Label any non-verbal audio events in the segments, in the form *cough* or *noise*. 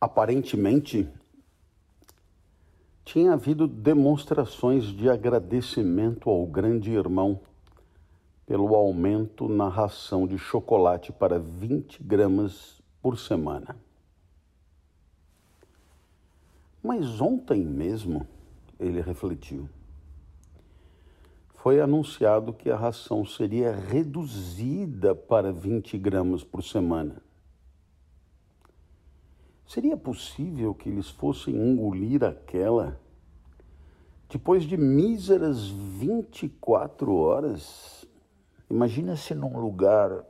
Aparentemente, tinha havido demonstrações de agradecimento ao grande irmão pelo aumento na ração de chocolate para 20 gramas por semana. Mas ontem mesmo, ele refletiu, foi anunciado que a ração seria reduzida para 20 gramas por semana. Seria possível que eles fossem engolir aquela depois de míseras 24 horas? Imagina se num lugar.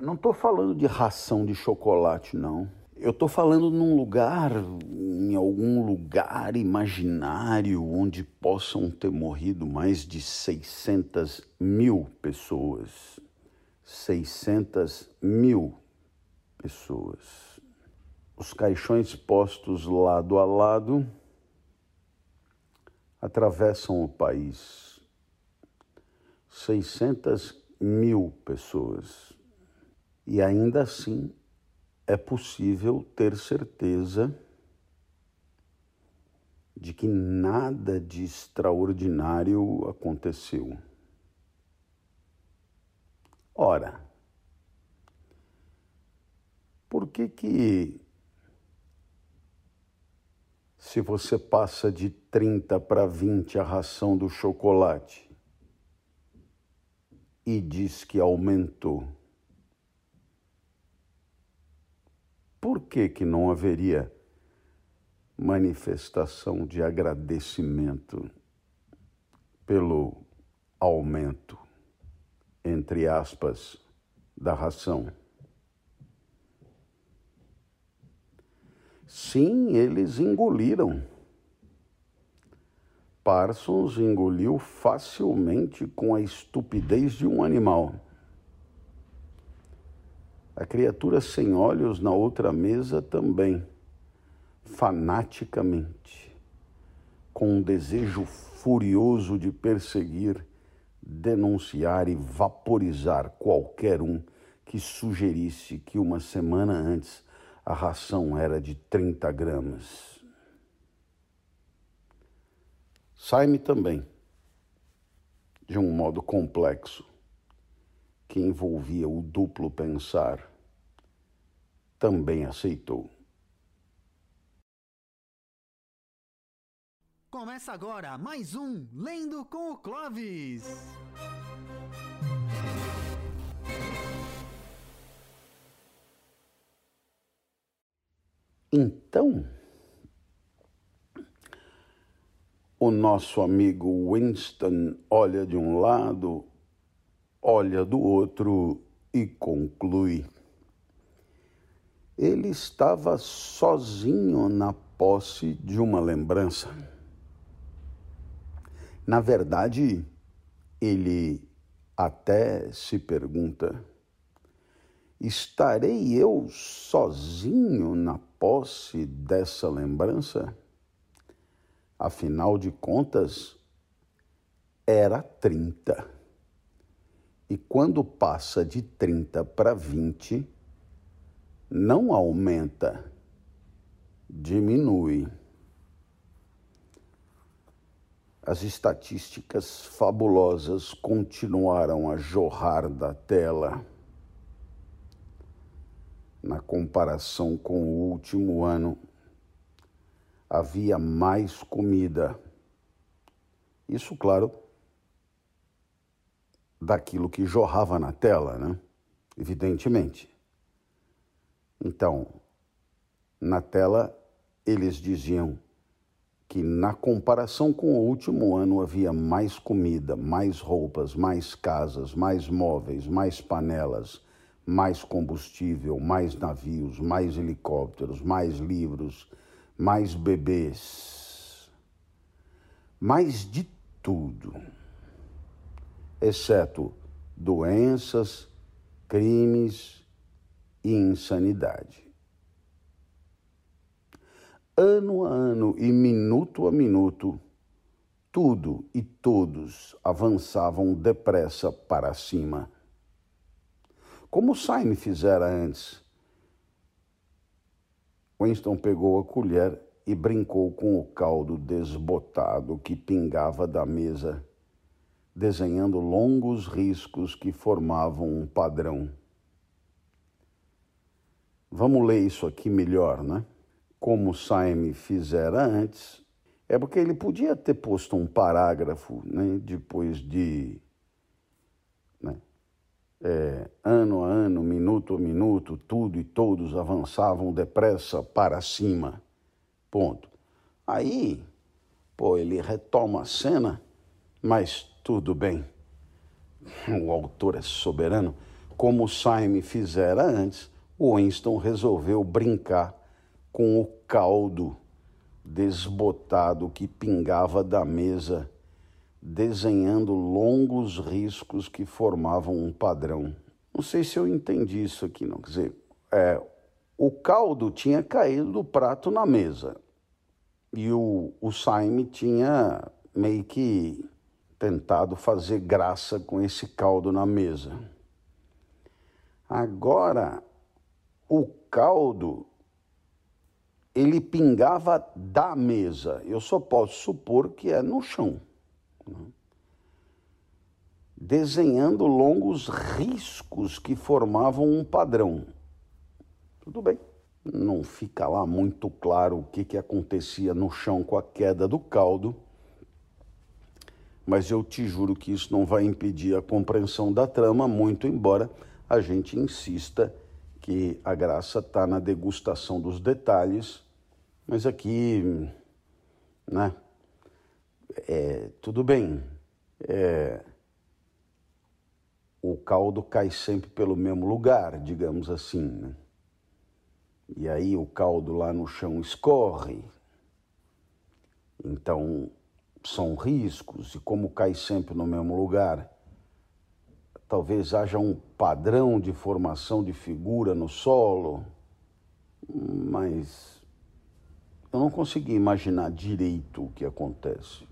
Não estou falando de ração de chocolate, não. Eu estou falando num lugar, em algum lugar imaginário, onde possam ter morrido mais de 600 mil pessoas. 600 mil pessoas os caixões postos lado a lado atravessam o país. 600 mil pessoas. E ainda assim é possível ter certeza de que nada de extraordinário aconteceu. Ora, por que que se você passa de 30 para 20 a ração do chocolate e diz que aumentou, por que, que não haveria manifestação de agradecimento pelo aumento, entre aspas, da ração? Sim, eles engoliram. Parsons engoliu facilmente com a estupidez de um animal. A criatura sem olhos na outra mesa também, fanaticamente, com um desejo furioso de perseguir, denunciar e vaporizar qualquer um que sugerisse que uma semana antes a ração era de 30 gramas. Sai-me também, de um modo complexo, que envolvia o duplo pensar, também aceitou. Começa agora mais um Lendo com o Clovis. Então, o nosso amigo Winston olha de um lado, olha do outro e conclui. Ele estava sozinho na posse de uma lembrança. Na verdade, ele até se pergunta Estarei eu sozinho na posse dessa lembrança? Afinal de contas, era 30. E quando passa de 30 para 20, não aumenta, diminui. As estatísticas fabulosas continuaram a jorrar da tela na comparação com o último ano, havia mais comida. Isso, claro, daquilo que jorrava na tela, né? Evidentemente. Então, na tela, eles diziam que, na comparação com o último ano, havia mais comida, mais roupas, mais casas, mais móveis, mais panelas mais combustível, mais navios, mais helicópteros, mais livros, mais bebês, mais de tudo, exceto doenças, crimes e insanidade. Ano a ano e minuto a minuto, tudo e todos avançavam depressa para cima como Saime fizera antes. Winston pegou a colher e brincou com o caldo desbotado que pingava da mesa, desenhando longos riscos que formavam um padrão. Vamos ler isso aqui melhor, né? Como Saime fizera antes, é porque ele podia ter posto um parágrafo, né? Depois de? É, ano a ano, minuto a minuto, tudo e todos avançavam depressa para cima. Ponto. Aí, pô, ele retoma a cena, mas tudo bem. O autor é soberano. Como Saime fizera antes, o Winston resolveu brincar com o caldo desbotado que pingava da mesa, desenhando longos riscos que formavam um padrão. Não sei se eu entendi isso aqui, não. Quer dizer, é, o caldo tinha caído do prato na mesa e o, o Saime tinha meio que tentado fazer graça com esse caldo na mesa. Agora, o caldo ele pingava da mesa. Eu só posso supor que é no chão. Desenhando longos riscos que formavam um padrão. Tudo bem não fica lá muito claro o que, que acontecia no chão com a queda do caldo, mas eu te juro que isso não vai impedir a compreensão da trama, muito embora a gente insista que a graça está na degustação dos detalhes, mas aqui, né, é, tudo bem, é, o caldo cai sempre pelo mesmo lugar, digamos assim, né? E aí o caldo lá no chão escorre. Então são riscos, e como cai sempre no mesmo lugar, talvez haja um padrão de formação de figura no solo, mas eu não consegui imaginar direito o que acontece.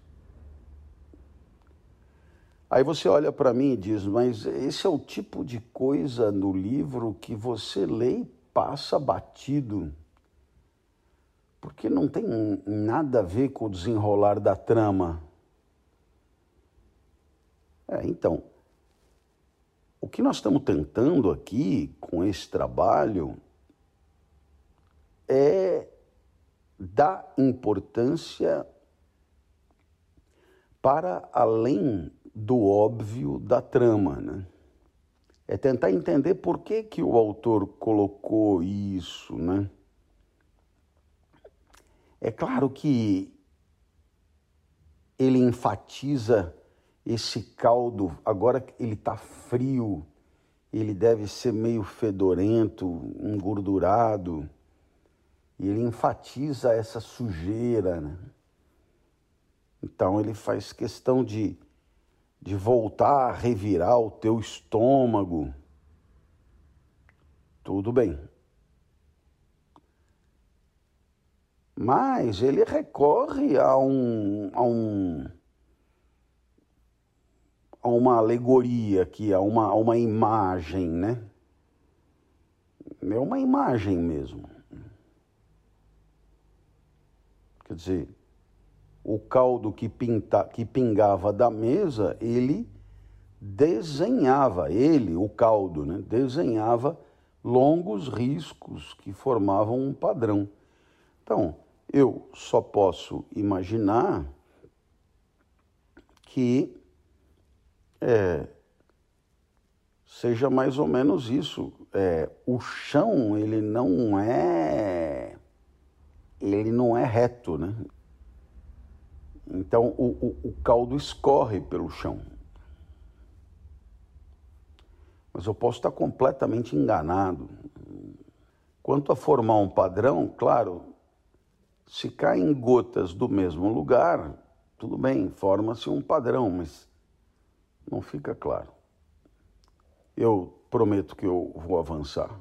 Aí você olha para mim e diz, mas esse é o tipo de coisa no livro que você lê e passa batido, porque não tem nada a ver com o desenrolar da trama. É, então, o que nós estamos tentando aqui com esse trabalho é dar importância para além do óbvio da trama, né? é tentar entender por que, que o autor colocou isso, né? É claro que ele enfatiza esse caldo, agora ele está frio, ele deve ser meio fedorento, engordurado, e ele enfatiza essa sujeira, né? Então ele faz questão de de voltar a revirar o teu estômago. Tudo bem. Mas ele recorre a um, a um a uma alegoria aqui, a uma, a uma imagem, né? É uma imagem mesmo. Quer dizer, o caldo que, pinta, que pingava da mesa, ele desenhava, ele, o caldo, né, desenhava longos riscos que formavam um padrão. Então, eu só posso imaginar que é, seja mais ou menos isso. É, o chão ele não é ele não é reto, né? Então o, o, o caldo escorre pelo chão. Mas eu posso estar completamente enganado. Quanto a formar um padrão, claro, se caem gotas do mesmo lugar, tudo bem, forma-se um padrão, mas não fica claro. Eu prometo que eu vou avançar.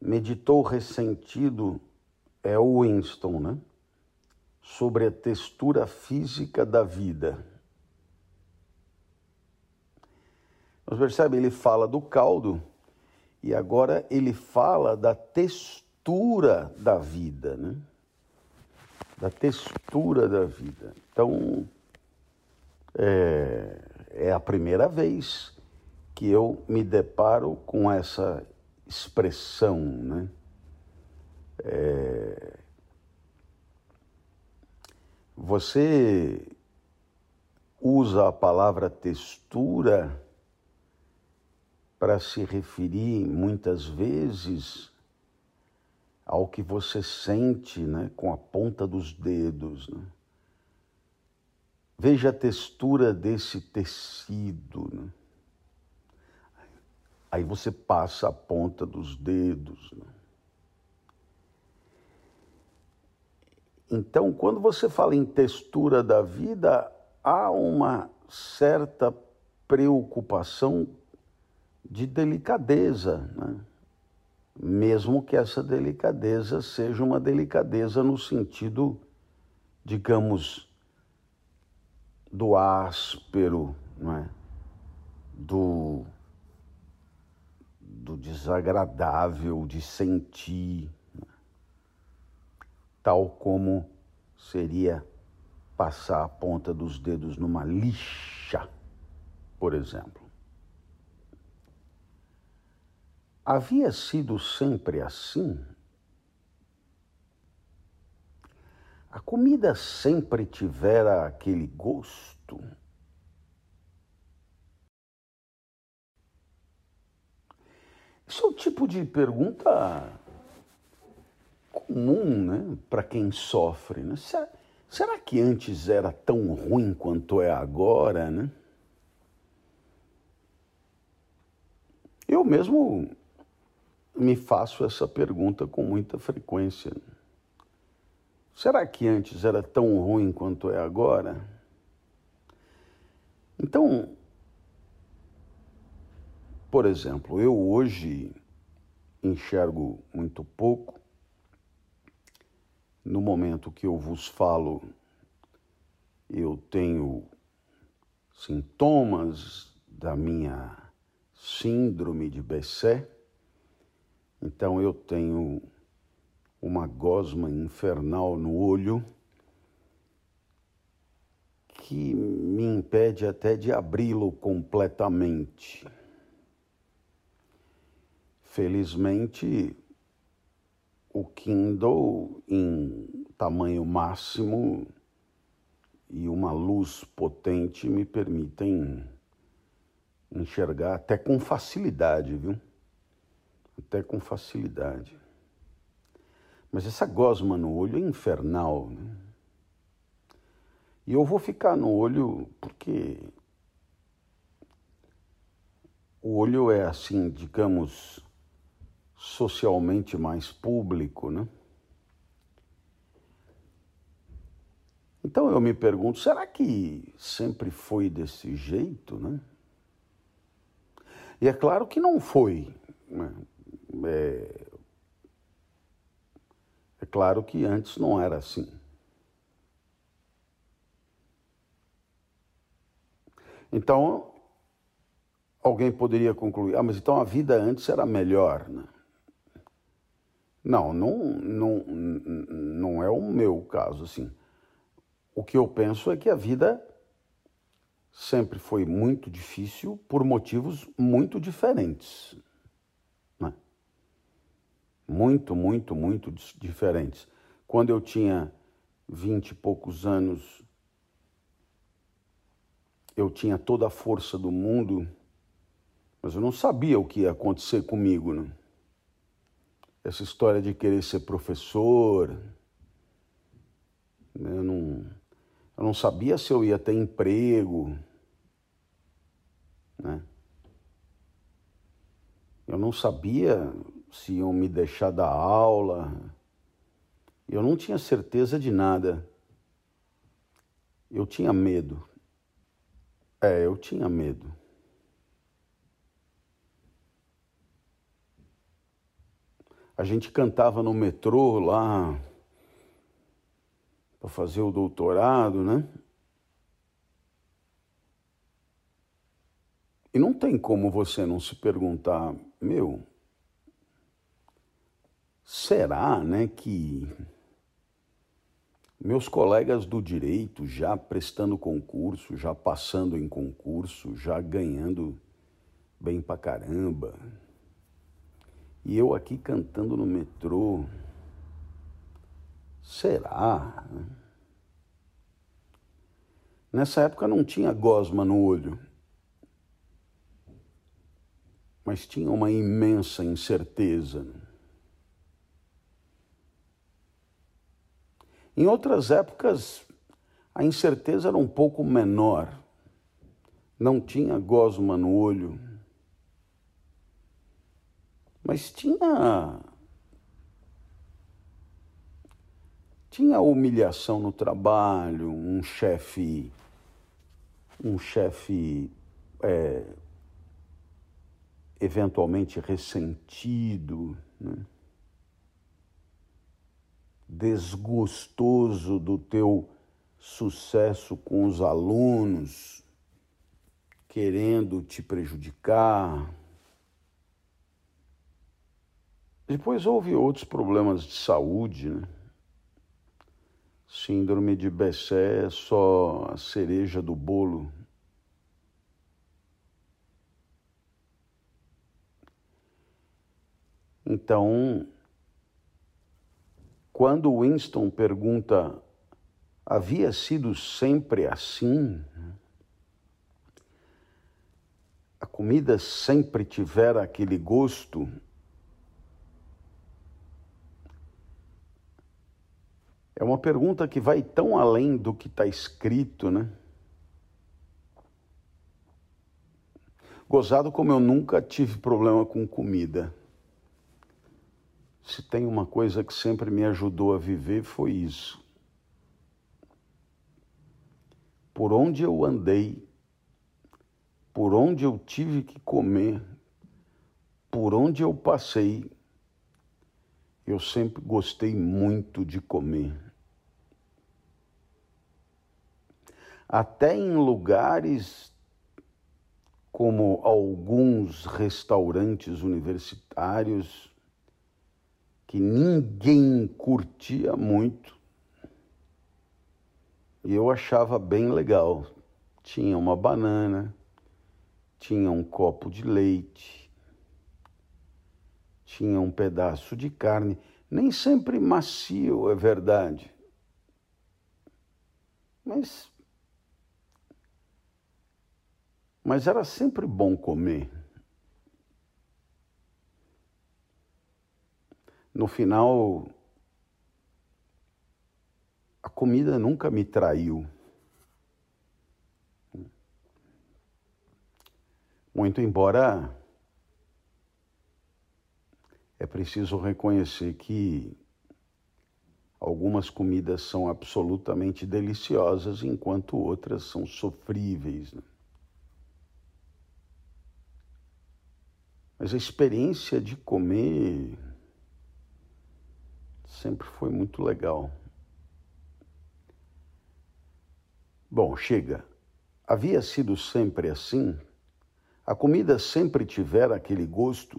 Meditou ressentido é o Winston, né? Sobre a textura física da vida. Mas percebe, ele fala do caldo e agora ele fala da textura da vida, né? Da textura da vida. Então, é, é a primeira vez que eu me deparo com essa expressão, né? É, você usa a palavra textura para se referir muitas vezes ao que você sente né, com a ponta dos dedos. Né? Veja a textura desse tecido. Né? Aí você passa a ponta dos dedos. Né? Então, quando você fala em textura da vida, há uma certa preocupação de delicadeza, né? mesmo que essa delicadeza seja uma delicadeza no sentido, digamos, do áspero, não é? do, do desagradável de sentir tal como seria passar a ponta dos dedos numa lixa, por exemplo. Havia sido sempre assim? A comida sempre tivera aquele gosto? Esse é o tipo de pergunta comum né, para quem sofre. Né? Será, que antes era tão ruim quanto é agora? Né? Eu mesmo me faço essa pergunta com muita frequência. Será que antes era tão ruim quanto é agora? Então, por exemplo, eu hoje enxergo muito pouco, no momento que eu vos falo, eu tenho sintomas da minha síndrome de Bessé, então eu tenho uma gosma infernal no olho que me impede até de abri-lo completamente. Felizmente, o Kindle em tamanho máximo e uma luz potente me permitem enxergar até com facilidade, viu? Até com facilidade. Mas essa gosma no olho é infernal, né? E eu vou ficar no olho porque o olho é assim, digamos, socialmente mais público, né? Então eu me pergunto, será que sempre foi desse jeito, né? E é claro que não foi. Né? É, é claro que antes não era assim. Então, alguém poderia concluir: ah, mas então a vida antes era melhor, né? Não, não, não, não é o meu caso, assim. O que eu penso é que a vida sempre foi muito difícil por motivos muito diferentes. Né? Muito, muito, muito diferentes. Quando eu tinha vinte e poucos anos, eu tinha toda a força do mundo, mas eu não sabia o que ia acontecer comigo. Né? Essa história de querer ser professor. Né, eu não, eu não sabia se eu ia ter emprego. Né? Eu não sabia se iam me deixar dar aula. Eu não tinha certeza de nada. Eu tinha medo. É, eu tinha medo. A gente cantava no metrô lá para fazer o doutorado, né? E não tem como você não se perguntar, meu, será, né, que meus colegas do direito já prestando concurso, já passando em concurso, já ganhando bem pra caramba. E eu aqui cantando no metrô. Será? Nessa época não tinha gosma no olho, mas tinha uma imensa incerteza. Em outras épocas, a incerteza era um pouco menor. Não tinha gosma no olho. Mas tinha. Tinha humilhação no trabalho, um chefe. Um chefe. É, eventualmente ressentido. Né? desgostoso do teu sucesso com os alunos, querendo te prejudicar. Depois houve outros problemas de saúde, né? Síndrome de Bessé só a cereja do bolo. Então, quando Winston pergunta, havia sido sempre assim? A comida sempre tivera aquele gosto? É uma pergunta que vai tão além do que está escrito, né? Gozado como eu nunca tive problema com comida. Se tem uma coisa que sempre me ajudou a viver, foi isso. Por onde eu andei, por onde eu tive que comer, por onde eu passei, eu sempre gostei muito de comer. Até em lugares como alguns restaurantes universitários, que ninguém curtia muito. E eu achava bem legal. Tinha uma banana, tinha um copo de leite, tinha um pedaço de carne, nem sempre macio, é verdade. Mas mas era sempre bom comer. no final, a comida nunca me traiu. Muito embora é preciso reconhecer que algumas comidas são absolutamente deliciosas, enquanto outras são sofríveis. Né? Mas a experiência de comer sempre foi muito legal. Bom, chega. Havia sido sempre assim? A comida sempre tivera aquele gosto?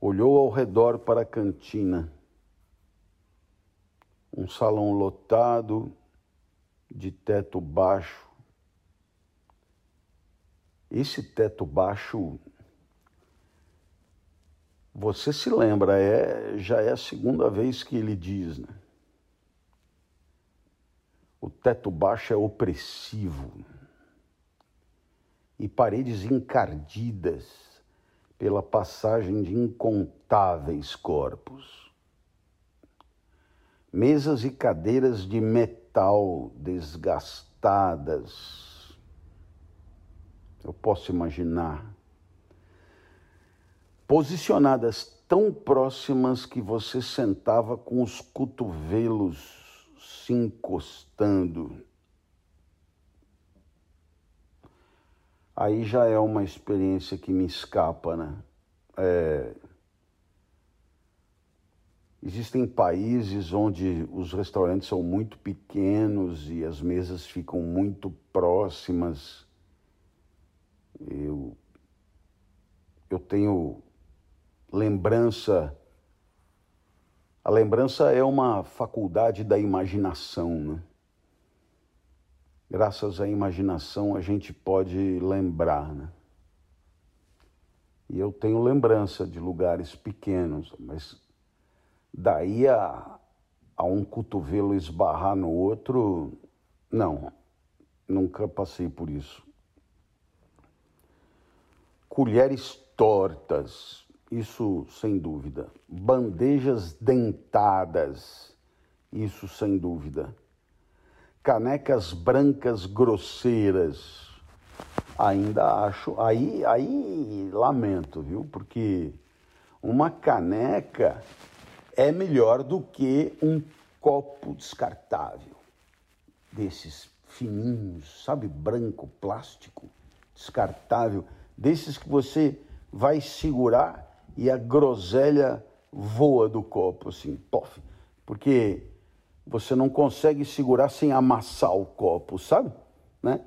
Olhou ao redor para a cantina. Um salão lotado, de teto baixo. Esse teto baixo você se lembra, é, já é a segunda vez que ele diz, né? O teto baixo é opressivo e paredes encardidas pela passagem de incontáveis corpos. Mesas e cadeiras de metal desgastadas. Eu posso imaginar posicionadas tão próximas que você sentava com os cotovelos se encostando. Aí já é uma experiência que me escapa, né? É... Existem países onde os restaurantes são muito pequenos e as mesas ficam muito próximas. Eu, eu tenho lembrança A lembrança é uma faculdade da imaginação, né? Graças à imaginação a gente pode lembrar, né? E eu tenho lembrança de lugares pequenos, mas daí a, a um cotovelo esbarrar no outro, não, nunca passei por isso. Colheres tortas, isso sem dúvida. Bandejas dentadas, isso sem dúvida. Canecas brancas grosseiras, ainda acho. Aí, aí lamento, viu? Porque uma caneca é melhor do que um copo descartável desses fininhos, sabe, branco, plástico, descartável, desses que você vai segurar e a groselha voa do copo, assim, pof, porque você não consegue segurar sem amassar o copo, sabe? Né?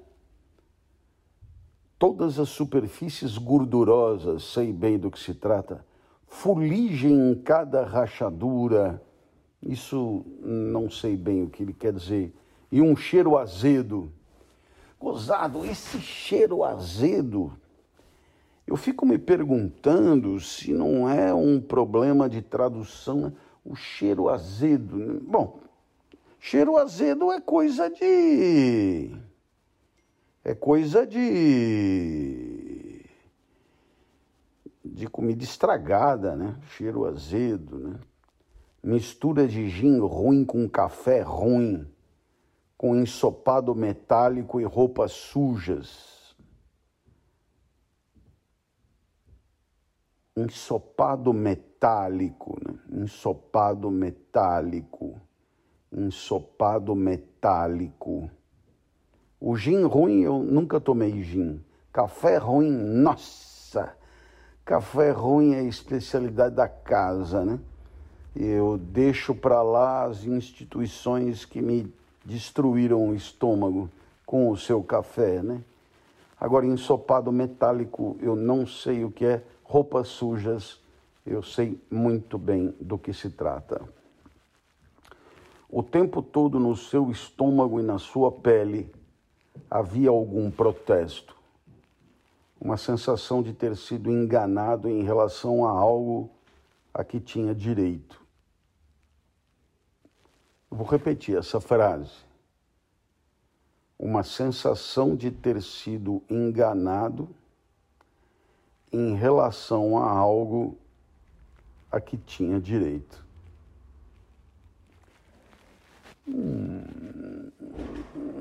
Todas as superfícies gordurosas, sei bem do que se trata, fuligem em cada rachadura, isso não sei bem o que ele quer dizer, e um cheiro azedo. Gozado, esse cheiro azedo eu fico me perguntando se não é um problema de tradução, né? o cheiro azedo. Né? Bom, cheiro azedo é coisa de. É coisa de. de comida estragada, né? Cheiro azedo, né? Mistura de gin ruim com café ruim, com ensopado metálico e roupas sujas ensopado metálico, né? ensopado metálico, ensopado metálico. O gin ruim, eu nunca tomei gin. Café ruim, nossa! Café ruim é a especialidade da casa, né? Eu deixo para lá as instituições que me destruíram o estômago com o seu café, né? Agora, ensopado metálico, eu não sei o que é roupas sujas, eu sei muito bem do que se trata. O tempo todo no seu estômago e na sua pele havia algum protesto, uma sensação de ter sido enganado em relação a algo a que tinha direito. vou repetir essa frase. Uma sensação de ter sido enganado em relação a algo a que tinha direito. Hum,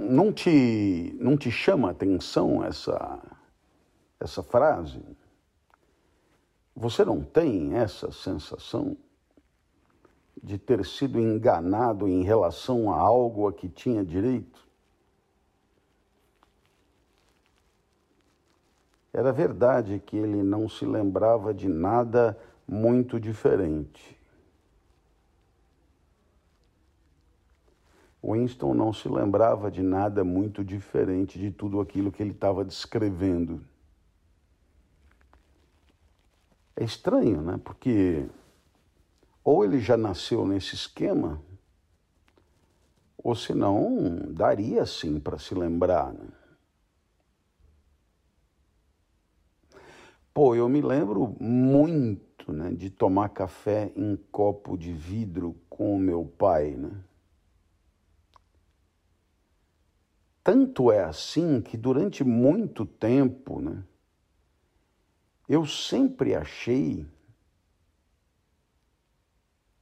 não te, não te chama atenção essa, essa frase? Você não tem essa sensação de ter sido enganado em relação a algo a que tinha direito? Era verdade que ele não se lembrava de nada muito diferente. Winston não se lembrava de nada muito diferente de tudo aquilo que ele estava descrevendo. É estranho, né? Porque ou ele já nasceu nesse esquema, ou senão daria sim para se lembrar. Né? Pô, eu me lembro muito né, de tomar café em copo de vidro com o meu pai. Né? Tanto é assim que durante muito tempo né, eu sempre achei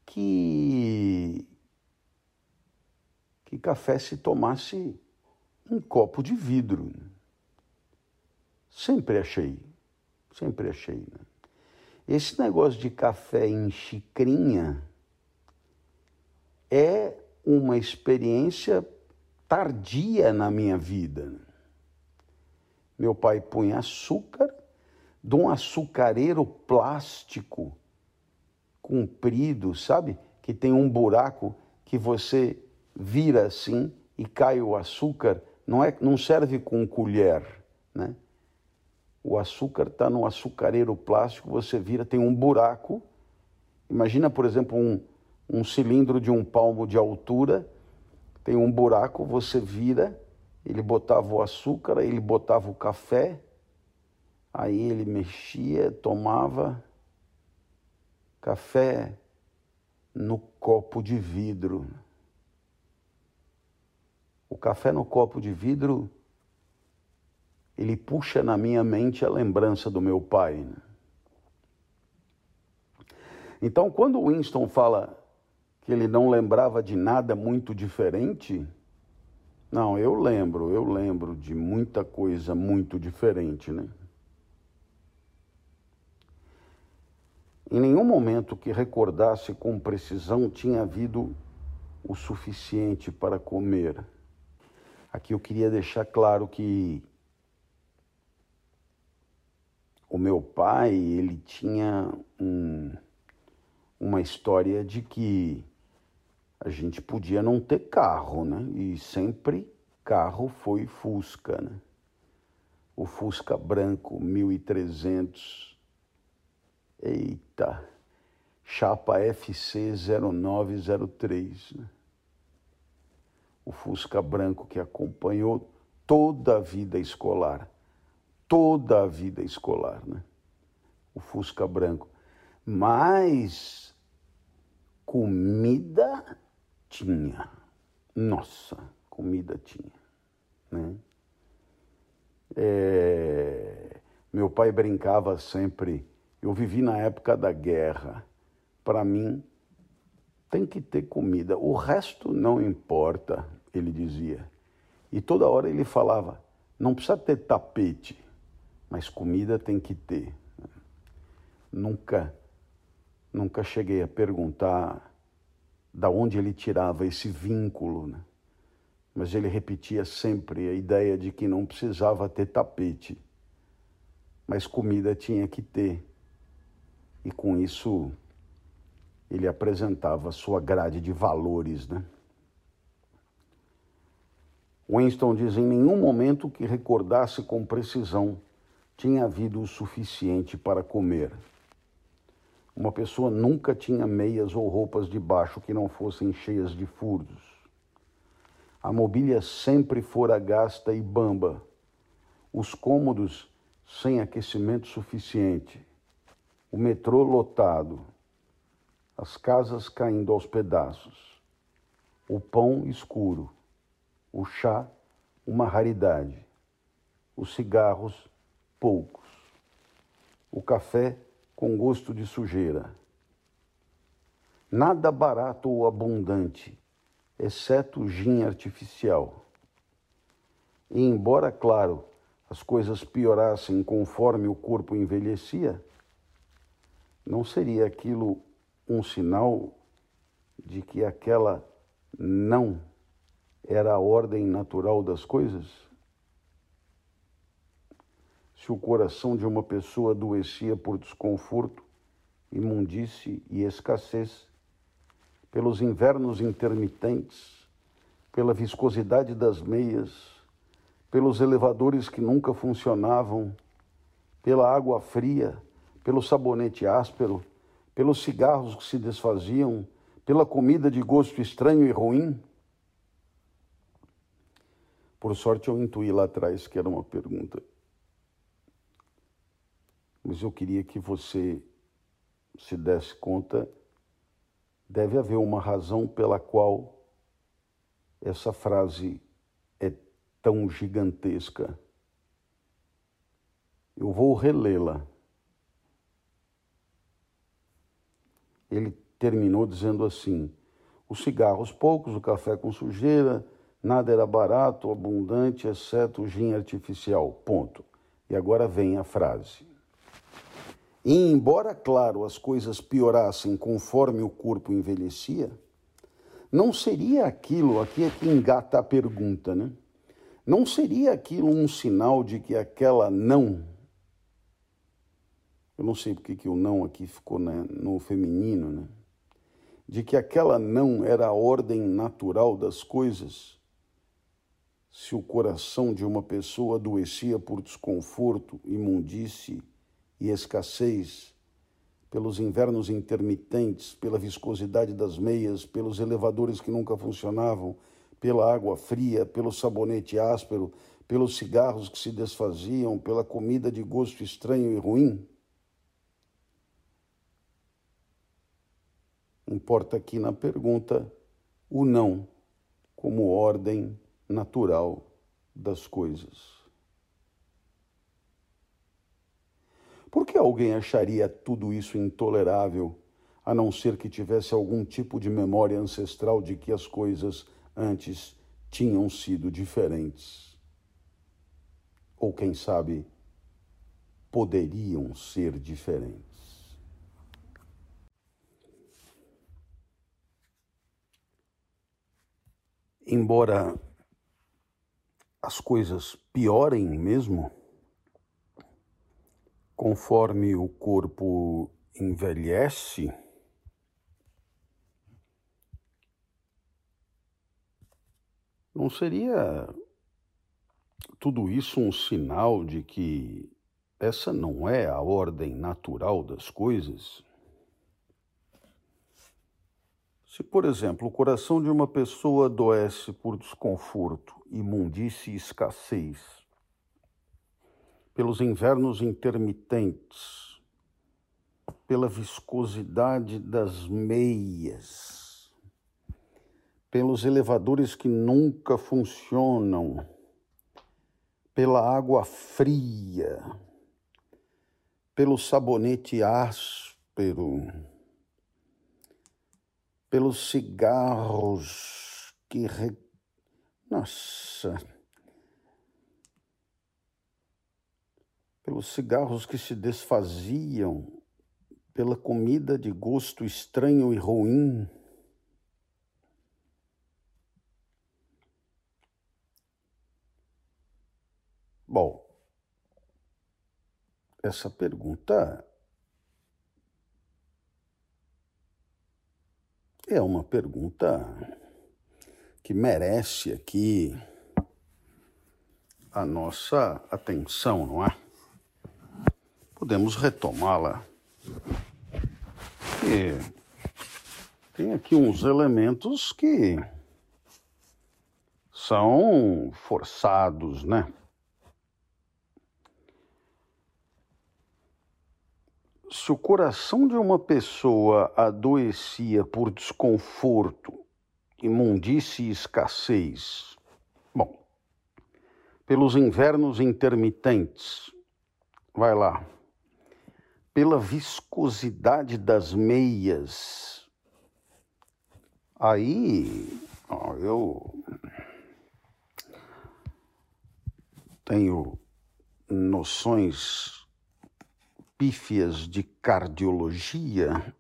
que, que café se tomasse em copo de vidro. Sempre achei. Sempre achei. Né? Esse negócio de café em xicrinha é uma experiência tardia na minha vida. Né? Meu pai punha açúcar de um açucareiro plástico comprido, sabe? Que tem um buraco que você vira assim e cai o açúcar. Não, é, não serve com colher, né? O açúcar está no açucareiro plástico, você vira, tem um buraco. Imagina, por exemplo, um, um cilindro de um palmo de altura, tem um buraco, você vira, ele botava o açúcar, ele botava o café, aí ele mexia, tomava café no copo de vidro. O café no copo de vidro, ele puxa na minha mente a lembrança do meu pai. Né? Então, quando Winston fala que ele não lembrava de nada muito diferente, não, eu lembro, eu lembro de muita coisa muito diferente, né? Em nenhum momento que recordasse com precisão tinha havido o suficiente para comer. Aqui eu queria deixar claro que o meu pai, ele tinha um, uma história de que a gente podia não ter carro, né? E sempre carro foi Fusca, né? O Fusca branco 1300. Eita. Chapa FC 0903, né? O Fusca branco que acompanhou toda a vida escolar. Toda a vida escolar, né? O Fusca branco. Mas comida tinha. Nossa, comida tinha. Né? É, meu pai brincava sempre. Eu vivi na época da guerra. Para mim, tem que ter comida. O resto não importa, ele dizia. E toda hora ele falava: não precisa ter tapete, mas comida tem que ter. Nunca, nunca cheguei a perguntar da onde ele tirava esse vínculo, né? mas ele repetia sempre a ideia de que não precisava ter tapete, mas comida tinha que ter. E com isso ele apresentava sua grade de valores, né? Winston diz: em nenhum momento que recordasse com precisão tinha havido o suficiente para comer. Uma pessoa nunca tinha meias ou roupas de baixo que não fossem cheias de furos. A mobília sempre fora gasta e bamba. Os cômodos sem aquecimento suficiente. O metrô lotado. As casas caindo aos pedaços. O pão escuro. O chá, uma raridade. Os cigarros, poucos. O café, com gosto de sujeira. Nada barato ou abundante, exceto gin artificial. E embora, claro, as coisas piorassem conforme o corpo envelhecia, não seria aquilo um sinal de que aquela não era a ordem natural das coisas? Se o coração de uma pessoa adoecia por desconforto, imundície e escassez, pelos invernos intermitentes, pela viscosidade das meias, pelos elevadores que nunca funcionavam, pela água fria, pelo sabonete áspero, pelos cigarros que se desfaziam, pela comida de gosto estranho e ruim? Por sorte, eu intuí lá atrás que era uma pergunta mas eu queria que você se desse conta, deve haver uma razão pela qual essa frase é tão gigantesca. Eu vou relê-la. Ele terminou dizendo assim: os cigarros poucos, o café com sujeira, nada era barato, abundante, exceto o gin artificial. Ponto. E agora vem a frase. E embora, claro, as coisas piorassem conforme o corpo envelhecia, não seria aquilo, aqui é que engata a pergunta, né? Não seria aquilo um sinal de que aquela não. Eu não sei porque que o não aqui ficou né, no feminino, né? De que aquela não era a ordem natural das coisas. Se o coração de uma pessoa adoecia por desconforto, imundície, e escassez, pelos invernos intermitentes, pela viscosidade das meias, pelos elevadores que nunca funcionavam, pela água fria, pelo sabonete áspero, pelos cigarros que se desfaziam, pela comida de gosto estranho e ruim? Importa aqui na pergunta o não como ordem natural das coisas. Por que alguém acharia tudo isso intolerável, a não ser que tivesse algum tipo de memória ancestral de que as coisas antes tinham sido diferentes? Ou quem sabe, poderiam ser diferentes? Embora as coisas piorem mesmo, conforme o corpo envelhece, não seria tudo isso um sinal de que essa não é a ordem natural das coisas? Se, por exemplo, o coração de uma pessoa adoece por desconforto, imundície e escassez, pelos invernos intermitentes, pela viscosidade das meias, pelos elevadores que nunca funcionam, pela água fria, pelo sabonete áspero, pelos cigarros que. Re... Nossa! Pelos cigarros que se desfaziam, pela comida de gosto estranho e ruim. Bom, essa pergunta é uma pergunta que merece aqui a nossa atenção, não é? Podemos retomá-la. E tem aqui uns elementos que são forçados, né? Se o coração de uma pessoa adoecia por desconforto, imundície e escassez, bom, pelos invernos intermitentes, vai lá, pela viscosidade das meias. Aí, ó, eu tenho noções pífias de cardiologia.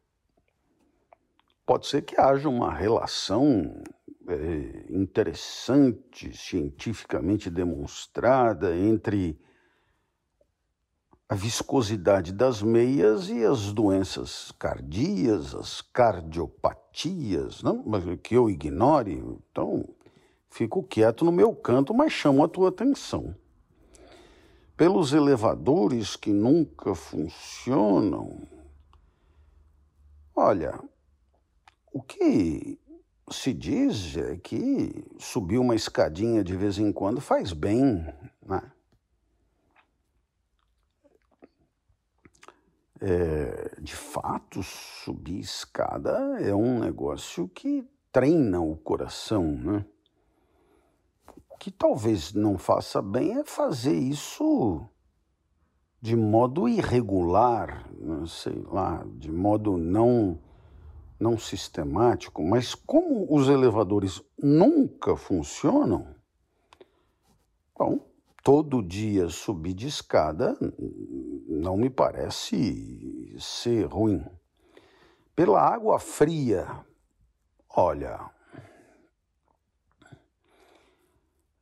Pode ser que haja uma relação é, interessante, cientificamente demonstrada, entre a viscosidade das meias e as doenças cardíacas, as cardiopatias, não, que eu ignore, então fico quieto no meu canto, mas chamo a tua atenção. Pelos elevadores que nunca funcionam. Olha, o que se diz é que subir uma escadinha de vez em quando faz bem, né? É, de fato, subir escada é um negócio que treina o coração, né? O que talvez não faça bem é fazer isso de modo irregular, né? sei lá, de modo não não sistemático, mas como os elevadores nunca funcionam, bom, todo dia subir de escada não me parece ser ruim. Pela água fria, olha.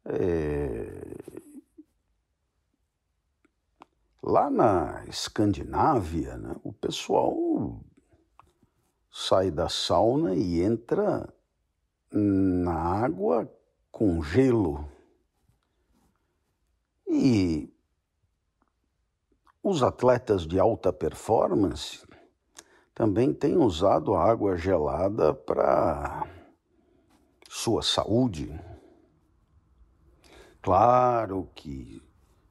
É... Lá na Escandinávia, né, o pessoal sai da sauna e entra na água com gelo. E os atletas de alta performance também tem usado a água gelada para sua saúde. Claro que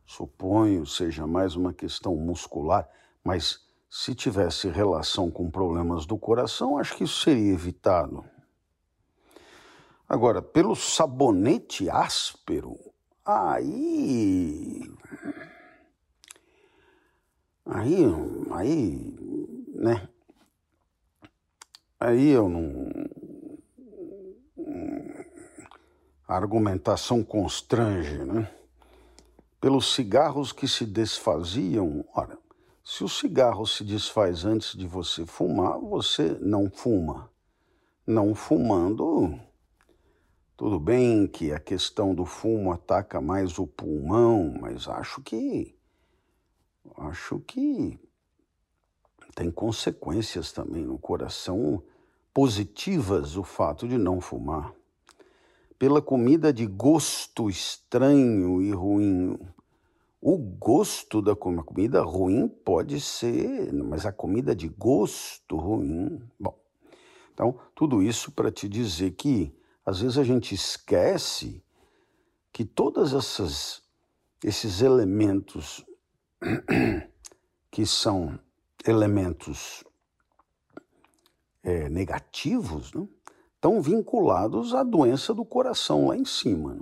suponho seja mais uma questão muscular, mas se tivesse relação com problemas do coração, acho que isso seria evitado. Agora, pelo sabonete áspero, aí. Aí, aí, né? Aí eu não. A argumentação constrange, né? Pelos cigarros que se desfaziam, ora, se o cigarro se desfaz antes de você fumar, você não fuma. Não fumando, tudo bem que a questão do fumo ataca mais o pulmão, mas acho que acho que tem consequências também no coração positivas o fato de não fumar. Pela comida de gosto estranho e ruim. O gosto da comida ruim pode ser, mas a comida de gosto ruim. Bom, então, tudo isso para te dizer que às vezes a gente esquece que todas essas esses elementos *clears throat* que são elementos é, negativos né, estão vinculados à doença do coração lá em cima. Né?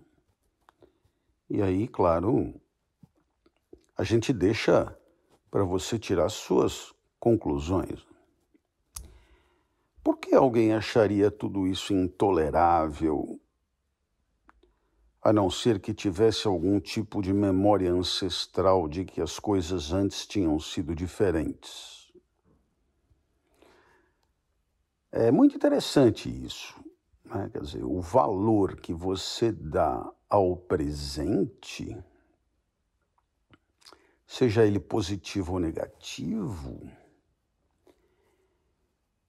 E aí, claro, a gente deixa para você tirar suas conclusões. Por que alguém acharia tudo isso intolerável, a não ser que tivesse algum tipo de memória ancestral de que as coisas antes tinham sido diferentes? É muito interessante isso. Né? Quer dizer, o valor que você dá ao presente, seja ele positivo ou negativo,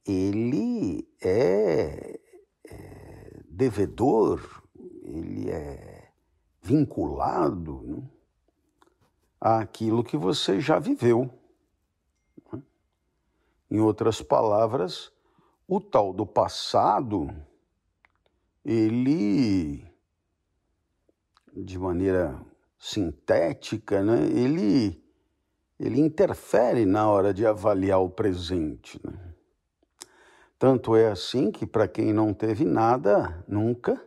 ele é, é devedor, ele é vinculado né, àquilo que você já viveu. Né? Em outras palavras, o tal do passado, ele, de maneira sintética, né, ele, ele interfere na hora de avaliar o presente. Né? Tanto é assim que, para quem não teve nada nunca,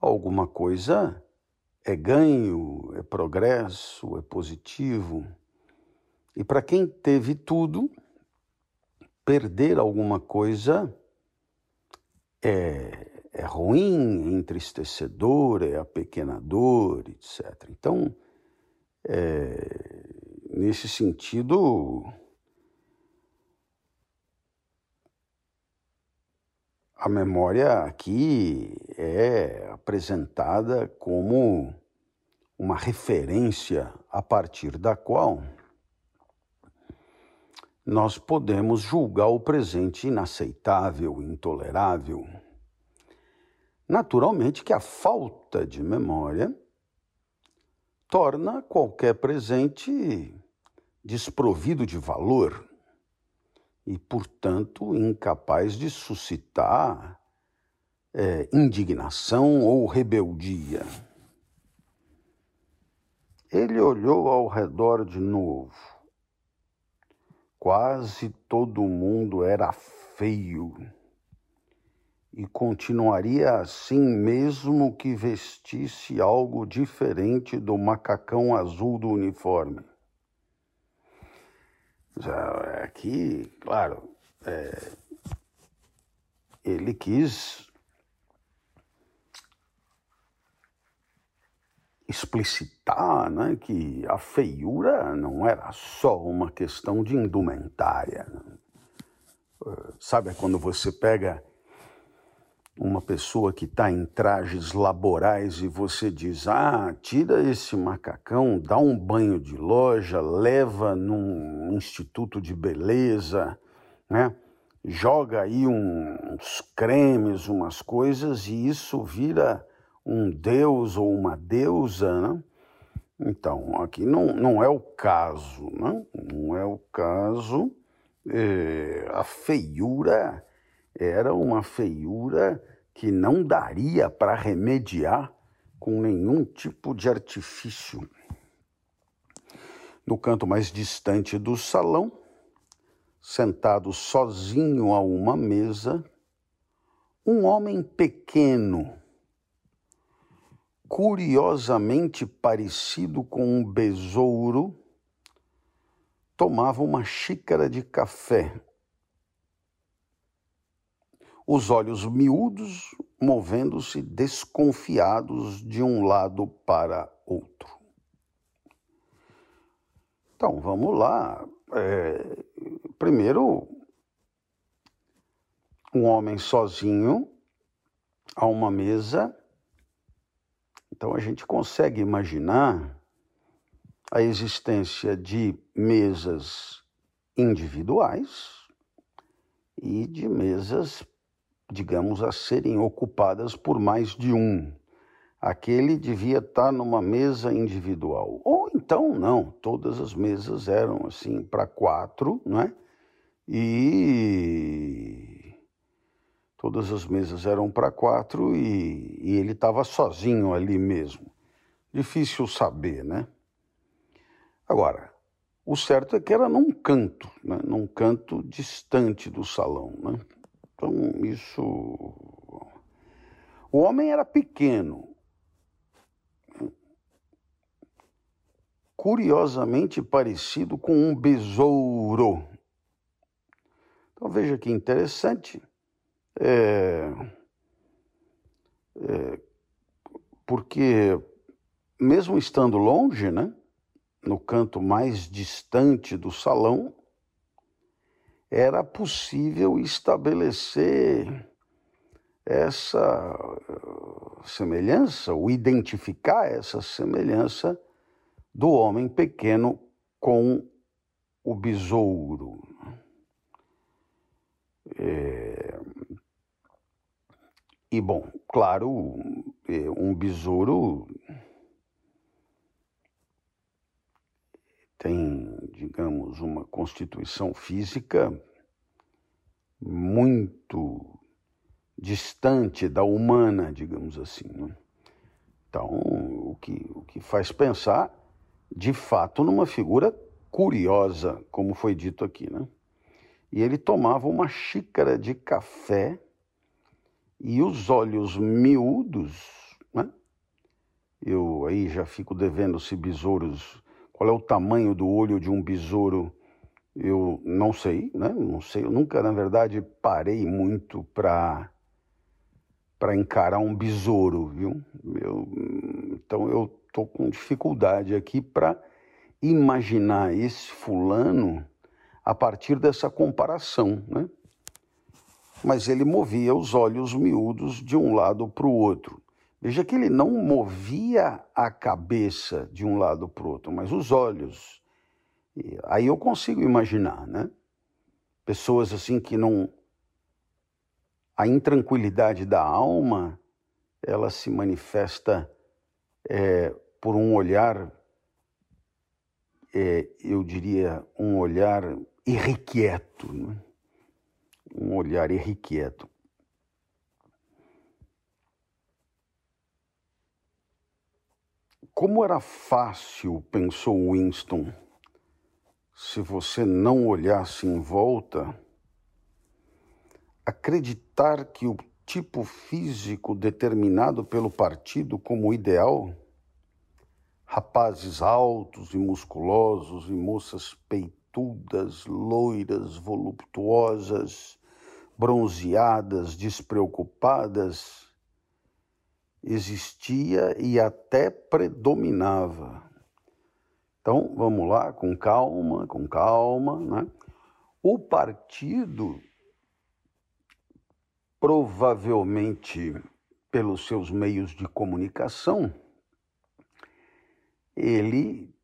alguma coisa é ganho, é progresso, é positivo. E para quem teve tudo, perder alguma coisa é, é ruim, é entristecedor, é apequenador, etc. Então, é, nesse sentido, a memória aqui é apresentada como uma referência a partir da qual nós podemos julgar o presente inaceitável, intolerável. Naturalmente que a falta de memória torna qualquer presente desprovido de valor e, portanto, incapaz de suscitar é, indignação ou rebeldia. Ele olhou ao redor de novo Quase todo mundo era feio e continuaria assim mesmo que vestisse algo diferente do macacão azul do uniforme. Aqui, claro, é, ele quis explicitar né, que a feiura não era só uma questão de indumentária. Eh, sabe quando você pega uma pessoa que está em trajes laborais e você diz: ah, tira esse macacão, dá um banho de loja, leva num instituto de beleza, né? joga aí uns cremes, umas coisas e isso vira um deus ou uma deusa, né? Então, aqui não, não é o caso, né? Não é o caso é, a feiura era uma feiura que não daria para remediar com nenhum tipo de artifício. No canto mais distante do salão, sentado sozinho a uma mesa, um homem pequeno, curiosamente parecido com um besouro, tomava uma xícara de café. Os olhos miúdos movendo-se desconfiados de um lado para outro. Então, vamos lá. É, primeiro, um homem sozinho a uma mesa. Então, a gente consegue imaginar a existência de mesas individuais e de mesas, digamos, a serem ocupadas por mais de um. Aquele devia estar numa mesa individual. Ou então, não, todas as mesas eram assim para quatro, né? E todas as mesas eram para quatro e, e ele estava sozinho ali mesmo. Difícil saber, né? Agora, o certo é que era num canto, né? num canto distante do salão. Né? Então, isso. O homem era pequeno. Curiosamente parecido com um besouro. Então, veja que interessante. É... É... Porque, mesmo estando longe, né? no canto mais distante do salão, era possível estabelecer essa uh, semelhança, ou identificar essa semelhança do homem pequeno com o besouro. É... E, bom, claro, é, um besouro tem, digamos, uma constituição física muito distante da humana, digamos assim. Né? Então, o que, o que faz pensar, de fato, numa figura curiosa, como foi dito aqui. Né? E ele tomava uma xícara de café e os olhos miúdos, né? eu aí já fico devendo se besouros qual é o tamanho do olho de um besouro? Eu não sei, né? Não sei. Eu nunca, na verdade, parei muito para para encarar um besouro, viu? Eu, então eu tô com dificuldade aqui para imaginar esse fulano a partir dessa comparação, né? Mas ele movia os olhos miúdos de um lado para o outro. Veja que ele não movia a cabeça de um lado para o outro, mas os olhos. E aí eu consigo imaginar, né? Pessoas assim que não. A intranquilidade da alma, ela se manifesta é, por um olhar, é, eu diria, um olhar irrequieto, né? um olhar irrequieto. Como era fácil, pensou Winston, se você não olhasse em volta, acreditar que o tipo físico determinado pelo partido como ideal, rapazes altos e musculosos e moças peitudas, loiras, voluptuosas, bronzeadas, despreocupadas, existia e até predominava. Então, vamos lá, com calma, com calma, né? O partido, provavelmente pelos seus meios de comunicação, ele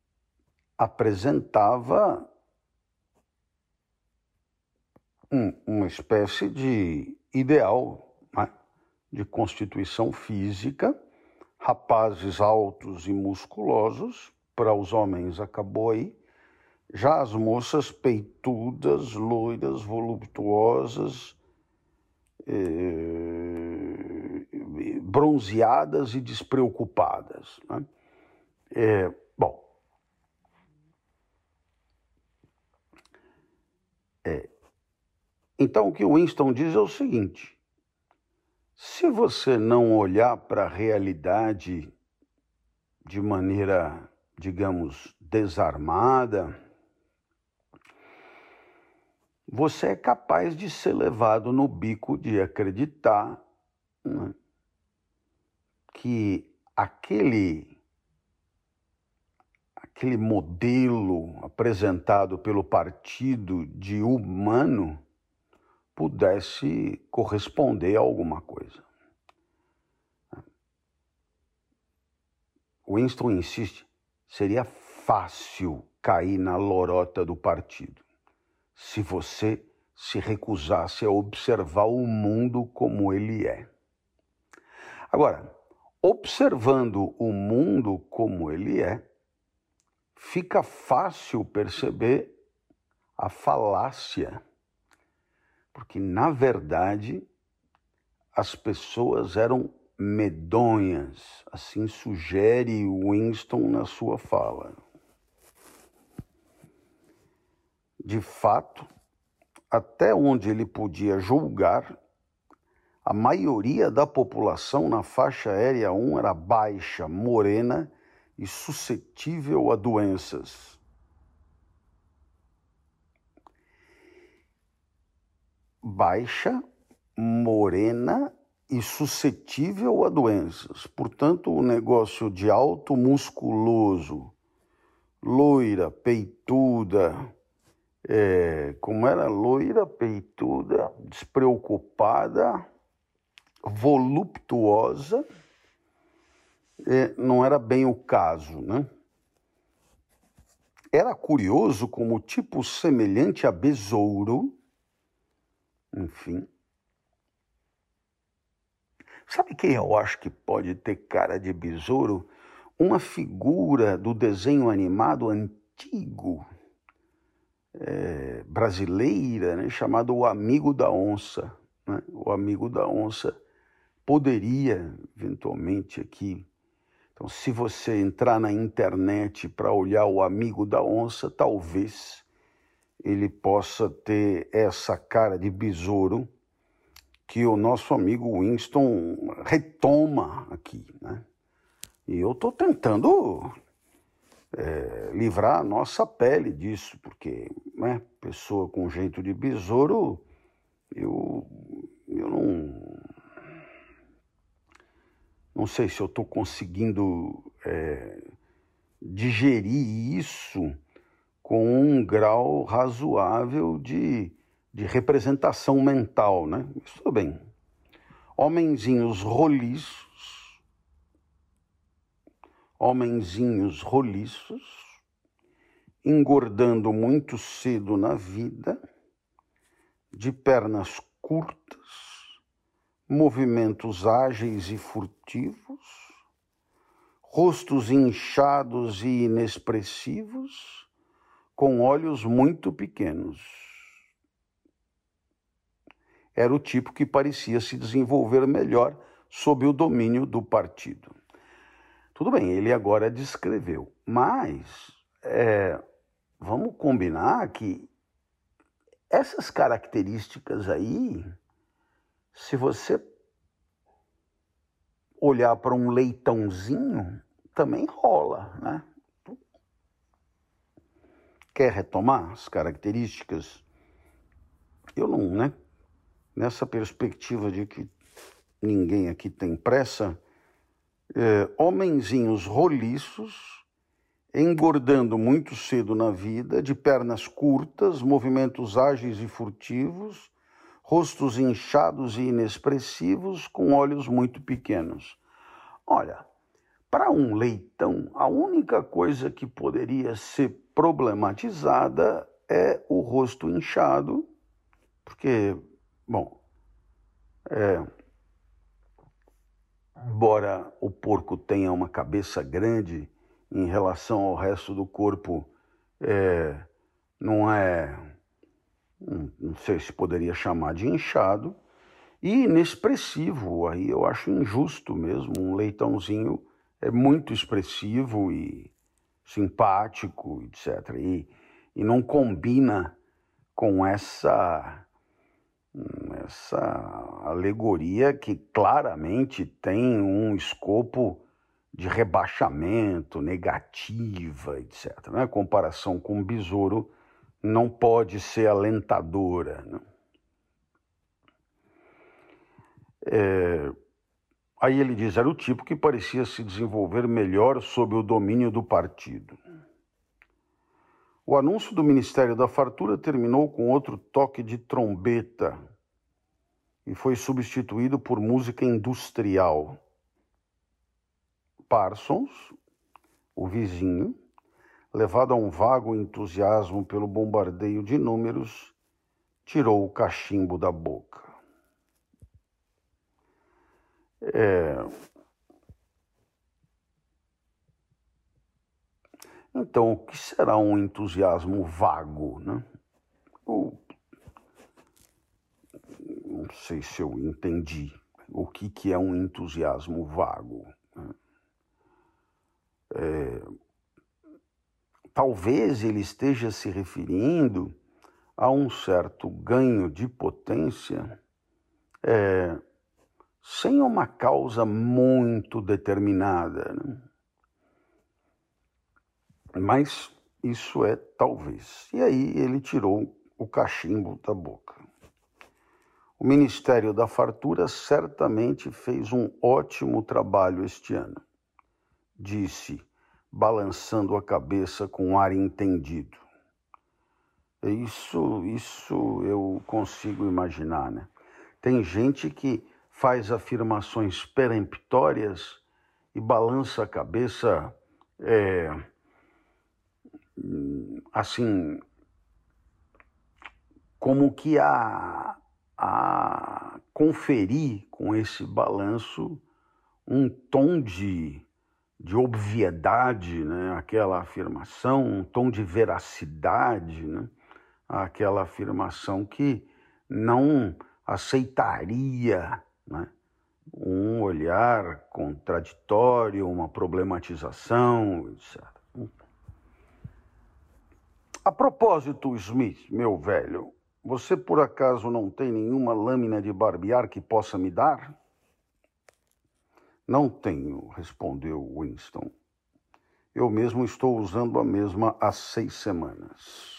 apresentava um, uma espécie de ideal de constituição física, rapazes altos e musculosos, para os homens acabou aí, Já as moças peitudas, loiras, voluptuosas, eh, bronzeadas e despreocupadas. Né? É, bom, é, então o que Winston diz é o seguinte: se você não olhar para a realidade de maneira, digamos, desarmada, você é capaz de ser levado no bico de acreditar né, que aquele aquele modelo apresentado pelo partido de humano pudesse corresponder a alguma coisa. Winston insiste, seria fácil cair na lorota do partido se você se recusasse a observar o mundo como ele é. Agora, observando o mundo como ele é, fica fácil perceber a falácia, porque na verdade as pessoas eram medonhas, assim sugere Winston na sua fala. De fato, até onde ele podia julgar, a maioria da população na faixa aérea 1 era baixa, morena e suscetível a doenças. Baixa, morena e suscetível a doenças. Portanto, o negócio de alto musculoso, loira, peituda, é, como era loira, peituda, despreocupada, voluptuosa, é, não era bem o caso, né? Era curioso como tipo semelhante a besouro, enfim. Sabe quem eu acho que pode ter cara de besouro? Uma figura do desenho animado antigo, é, brasileira, né, chamado O Amigo da Onça. Né? O Amigo da Onça poderia, eventualmente, aqui então, se você entrar na internet para olhar o amigo da onça, talvez ele possa ter essa cara de besouro que o nosso amigo Winston retoma aqui, né? E eu estou tentando é, livrar a nossa pele disso, porque, né, pessoa com jeito de besouro, eu, eu não não sei se eu estou conseguindo é, digerir isso com um grau razoável de, de representação mental, né? Estou bem. Homenzinhos roliços, homenzinhos roliços, engordando muito cedo na vida, de pernas curtas, movimentos ágeis e furtivos, rostos inchados e inexpressivos, com olhos muito pequenos. Era o tipo que parecia se desenvolver melhor sob o domínio do partido. Tudo bem, ele agora descreveu, mas é, vamos combinar que essas características aí se você olhar para um leitãozinho, também rola, né? Quer retomar as características? Eu não, né? Nessa perspectiva de que ninguém aqui tem pressa, é, homenzinhos roliços, engordando muito cedo na vida, de pernas curtas, movimentos ágeis e furtivos, rostos inchados e inexpressivos, com olhos muito pequenos. Olha, para um leitão, a única coisa que poderia ser problematizada é o rosto inchado, porque, bom, é, embora o porco tenha uma cabeça grande em relação ao resto do corpo, é, não é, não sei se poderia chamar de inchado, e inexpressivo. Aí eu acho injusto mesmo. Um leitãozinho é muito expressivo e simpático, etc. E, e não combina com essa essa alegoria que claramente tem um escopo de rebaixamento, negativa, etc. Né? A comparação com o besouro não pode ser alentadora. Né? É... Aí ele diz: era o tipo que parecia se desenvolver melhor sob o domínio do partido. O anúncio do Ministério da Fartura terminou com outro toque de trombeta e foi substituído por música industrial. Parsons, o vizinho, levado a um vago entusiasmo pelo bombardeio de números, tirou o cachimbo da boca. É... Então, o que será um entusiasmo vago? Né? O não sei se eu entendi o que, que é um entusiasmo vago. Né? É, talvez ele esteja se referindo a um certo ganho de potência é, sem uma causa muito determinada. Né? Mas isso é talvez. E aí ele tirou o cachimbo da boca. O Ministério da Fartura certamente fez um ótimo trabalho este ano, disse, balançando a cabeça com ar entendido. Isso, isso eu consigo imaginar, né? Tem gente que faz afirmações peremptórias e balança a cabeça é, assim, como que a, a conferir com esse balanço um tom de, de obviedade, né? aquela afirmação, um tom de veracidade, né? aquela afirmação que não aceitaria né? um olhar contraditório, uma problematização, etc. A propósito, Smith, meu velho, você por acaso não tem nenhuma lâmina de barbear que possa me dar? Não tenho, respondeu Winston. Eu mesmo estou usando a mesma há seis semanas.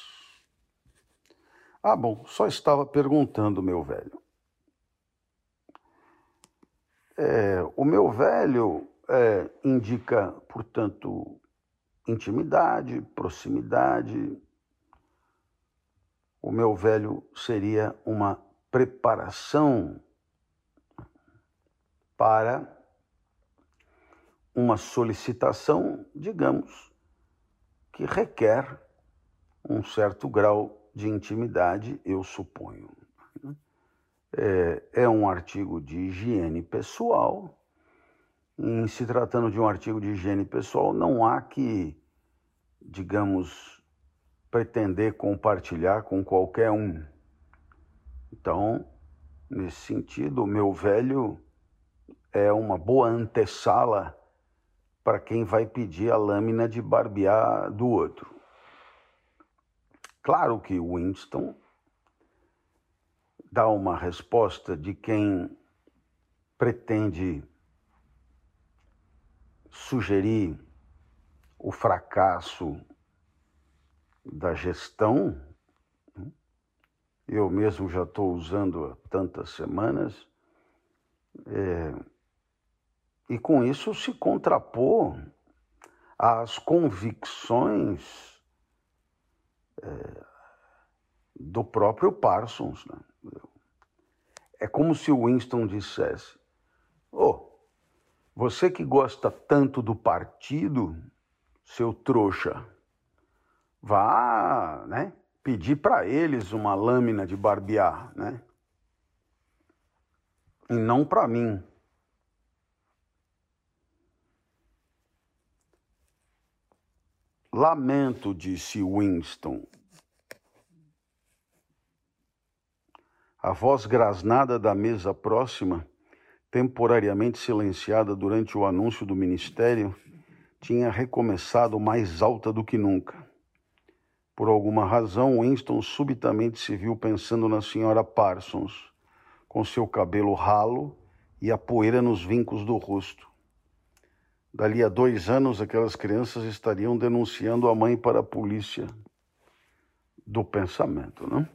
Ah, bom, só estava perguntando, meu velho. É, o meu velho é, indica, portanto, intimidade, proximidade, o meu velho seria uma preparação para uma solicitação, digamos, que requer um certo grau de intimidade, eu suponho. É, é um artigo de higiene pessoal. Em se tratando de um artigo de higiene pessoal, não há que, digamos, pretender compartilhar com qualquer um. Então, nesse sentido, o meu velho é uma boa antessala para quem vai pedir a lâmina de barbear do outro. Claro que Winston dá uma resposta de quem pretende sugerir o fracasso da gestão, eu mesmo já estou usando há tantas semanas, é, e com isso se contrapor às convicções é, do próprio Parsons. Né? É como se o Winston dissesse: Oh, você que gosta tanto do partido, seu trouxa vá né, pedir para eles uma lâmina de barbear, né? E não para mim. Lamento, disse Winston, A voz grasnada da mesa próxima, temporariamente silenciada durante o anúncio do ministério, tinha recomeçado mais alta do que nunca. Por alguma razão, Winston subitamente se viu pensando na senhora Parsons, com seu cabelo ralo e a poeira nos vincos do rosto. Dali a dois anos, aquelas crianças estariam denunciando a mãe para a polícia do pensamento, não?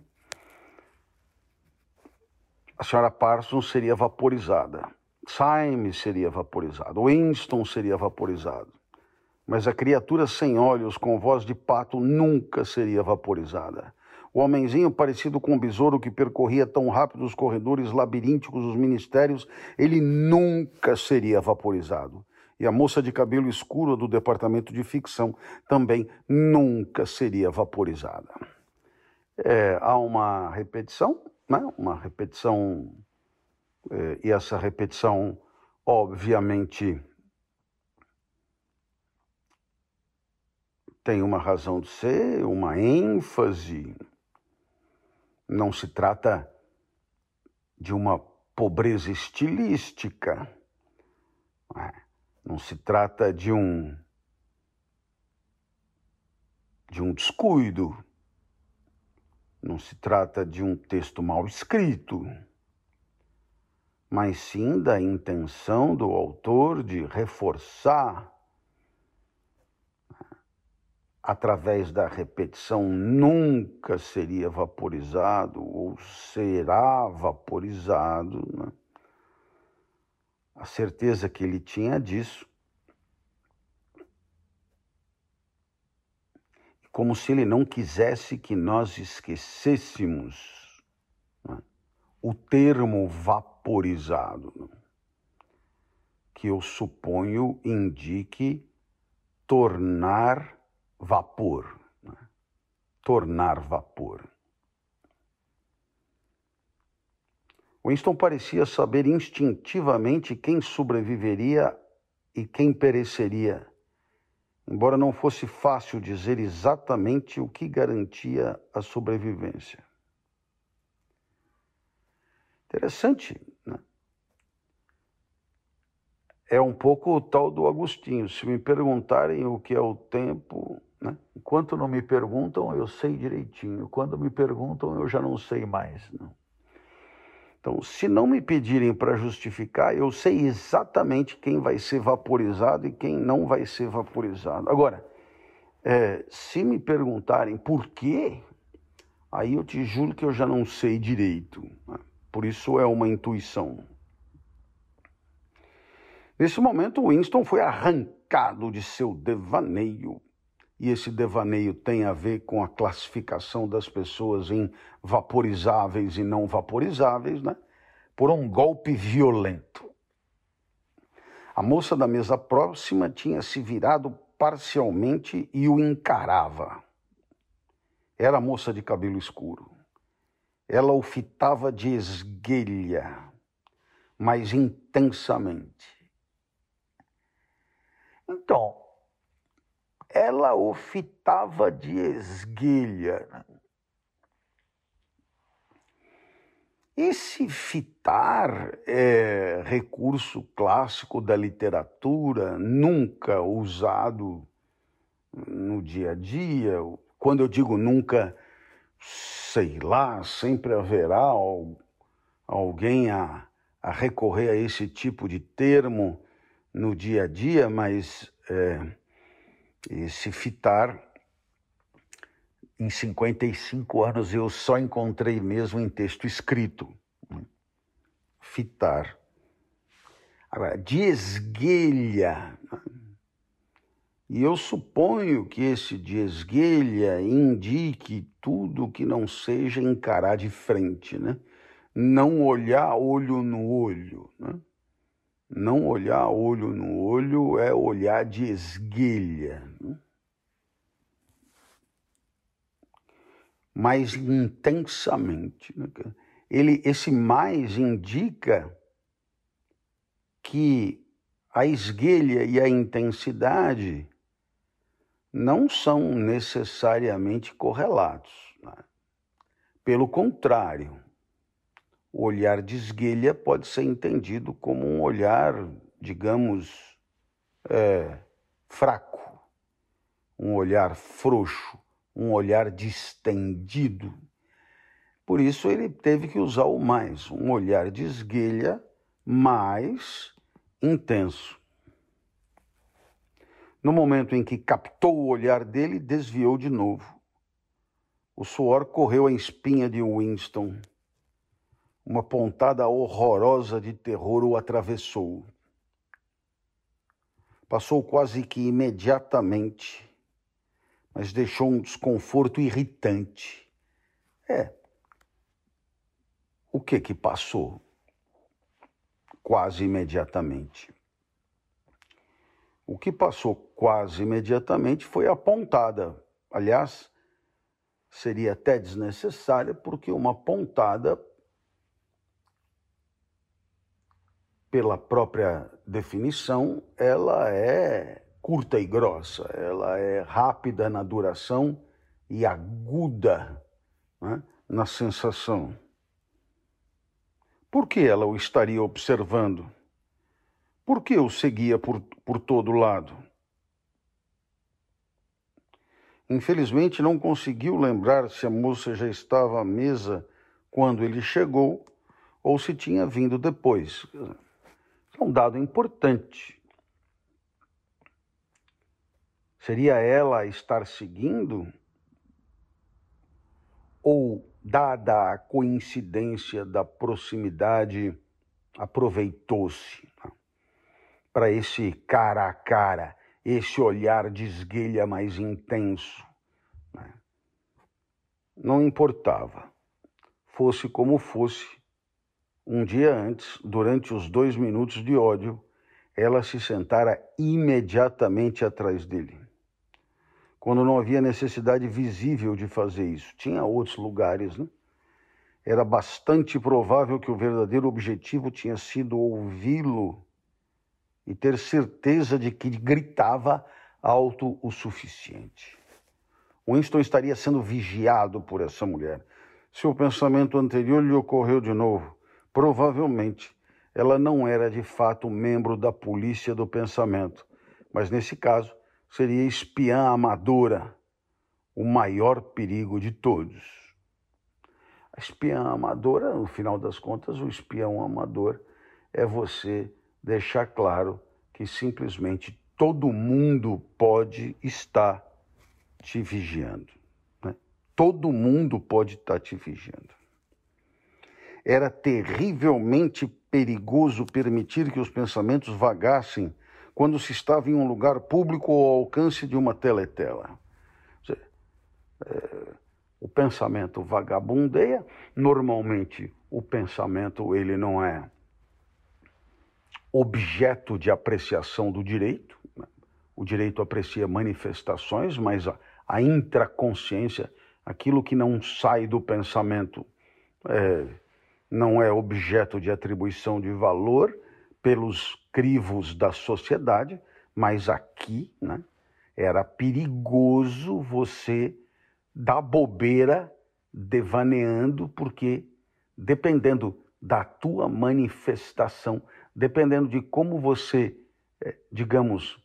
A senhora Parsons seria vaporizada. Syme seria vaporizado. Winston seria vaporizado mas a criatura sem olhos, com voz de pato, nunca seria vaporizada. O homenzinho, parecido com um besouro que percorria tão rápido os corredores labirínticos dos ministérios, ele nunca seria vaporizado. E a moça de cabelo escuro do departamento de ficção também nunca seria vaporizada. É, há uma repetição, né? uma repetição, é, e essa repetição, obviamente, tem uma razão de ser, uma ênfase. Não se trata de uma pobreza estilística. É, não se trata de um de um descuido. Não se trata de um texto mal escrito, mas sim da intenção do autor de reforçar através da repetição, nunca seria vaporizado ou será vaporizado. Né? A certeza que ele tinha disso. Como se ele não quisesse que nós esquecêssemos né? o termo vaporizado, né? que eu suponho indique tornar vapor, né? tornar vapor. Winston parecia saber instintivamente quem sobreviveria e quem pereceria, embora não fosse fácil dizer exatamente o que garantia a sobrevivência. Interessante, né? É um pouco o tal do Agostinho. Se me perguntarem o que é o tempo, né? Enquanto não me perguntam, eu sei direitinho. Quando me perguntam, eu já não sei mais. Não. Então, se não me pedirem para justificar, eu sei exatamente quem vai ser vaporizado e quem não vai ser vaporizado. Agora, é, se me perguntarem por quê, aí eu te juro que eu já não sei direito. Né? Por isso é uma intuição. Nesse momento, Winston foi arrancado de seu devaneio e esse devaneio tem a ver com a classificação das pessoas em vaporizáveis e não vaporizáveis, né? por um golpe violento. A moça da mesa próxima tinha se virado parcialmente e o encarava. Era moça de cabelo escuro. Ela o fitava de esguelha, mas intensamente. Então, ela o fitava de esguelha. Né? Esse fitar é recurso clássico da literatura, nunca usado no dia a dia. Quando eu digo nunca, sei lá, sempre haverá alguém a, a recorrer a esse tipo de termo no dia a dia, mas é, esse fitar, em 55 anos, eu só encontrei mesmo em texto escrito. Né? Fitar. Agora, de esguelha. Né? E eu suponho que esse de esguelha indique tudo que não seja encarar de frente, né? Não olhar olho no olho, né? Não olhar olho no olho é olhar de esguelha. Mais intensamente. Né? Ele, esse mais indica que a esguelha e a intensidade não são necessariamente correlatos. Né? Pelo contrário, o olhar de esguelha pode ser entendido como um olhar, digamos, é, fraco, um olhar frouxo, um olhar distendido. Por isso ele teve que usar o mais, um olhar de esguelha mais intenso. No momento em que captou o olhar dele, desviou de novo. O suor correu a espinha de Winston. Uma pontada horrorosa de terror o atravessou. Passou quase que imediatamente, mas deixou um desconforto irritante. É. O que que passou? Quase imediatamente. O que passou quase imediatamente foi a pontada. Aliás, seria até desnecessária, porque uma pontada pela própria definição, ela é curta e grossa, ela é rápida na duração e aguda né, na sensação. Por que ela o estaria observando? Por que o seguia por, por todo lado? Infelizmente não conseguiu lembrar se a moça já estava à mesa quando ele chegou ou se tinha vindo depois um dado importante. Seria ela estar seguindo? Ou, dada a coincidência da proximidade, aproveitou-se né, para esse cara a cara, esse olhar de esguelha mais intenso? Né? Não importava. Fosse como fosse, um dia antes, durante os dois minutos de ódio, ela se sentara imediatamente atrás dele. Quando não havia necessidade visível de fazer isso. Tinha outros lugares, né? Era bastante provável que o verdadeiro objetivo tinha sido ouvi-lo e ter certeza de que gritava alto o suficiente. Winston estaria sendo vigiado por essa mulher. Seu pensamento anterior lhe ocorreu de novo. Provavelmente ela não era de fato membro da polícia do pensamento, mas nesse caso seria espiã amadora, o maior perigo de todos. A espiã amadora, no final das contas, o espião amador é você deixar claro que simplesmente todo mundo pode estar te vigiando. Né? Todo mundo pode estar te vigiando. Era terrivelmente perigoso permitir que os pensamentos vagassem quando se estava em um lugar público ou ao alcance de uma teletela. É, o pensamento vagabundeia, normalmente o pensamento ele não é objeto de apreciação do direito. Né? O direito aprecia manifestações, mas a, a intraconsciência, aquilo que não sai do pensamento, é, não é objeto de atribuição de valor pelos crivos da sociedade, mas aqui né, era perigoso você dar bobeira devaneando, porque dependendo da tua manifestação, dependendo de como você, é, digamos,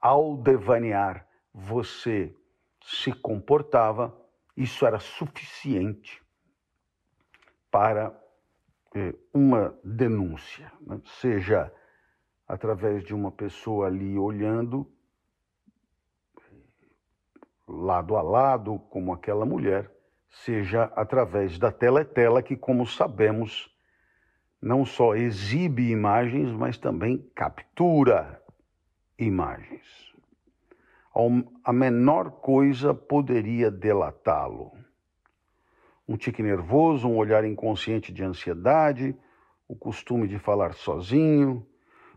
ao devanear, você se comportava, isso era suficiente para uma denúncia, né? seja através de uma pessoa ali olhando lado a lado, como aquela mulher, seja através da teletela, que, como sabemos, não só exibe imagens, mas também captura imagens. A menor coisa poderia delatá-lo um tique nervoso, um olhar inconsciente de ansiedade, o costume de falar sozinho,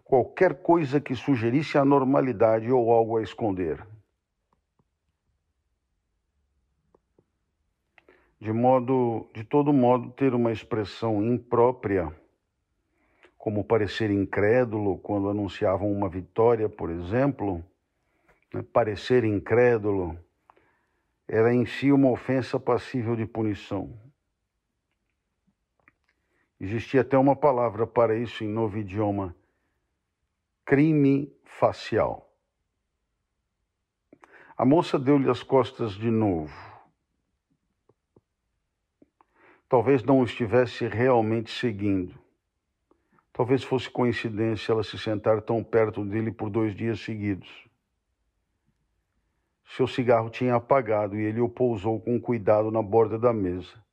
qualquer coisa que sugerisse anormalidade ou algo a esconder. De modo, de todo modo, ter uma expressão imprópria, como parecer incrédulo quando anunciavam uma vitória, por exemplo, né? parecer incrédulo era em si uma ofensa passível de punição. Existia até uma palavra para isso em novo idioma: crime facial. A moça deu-lhe as costas de novo. Talvez não o estivesse realmente seguindo. Talvez fosse coincidência ela se sentar tão perto dele por dois dias seguidos. Seu cigarro tinha apagado e ele o pousou com cuidado na borda da mesa.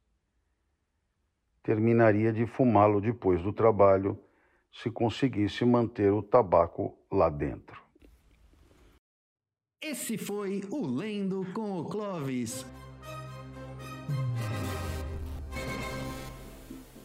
Terminaria de fumá-lo depois do trabalho se conseguisse manter o tabaco lá dentro. Esse foi o Lendo com o Clovis.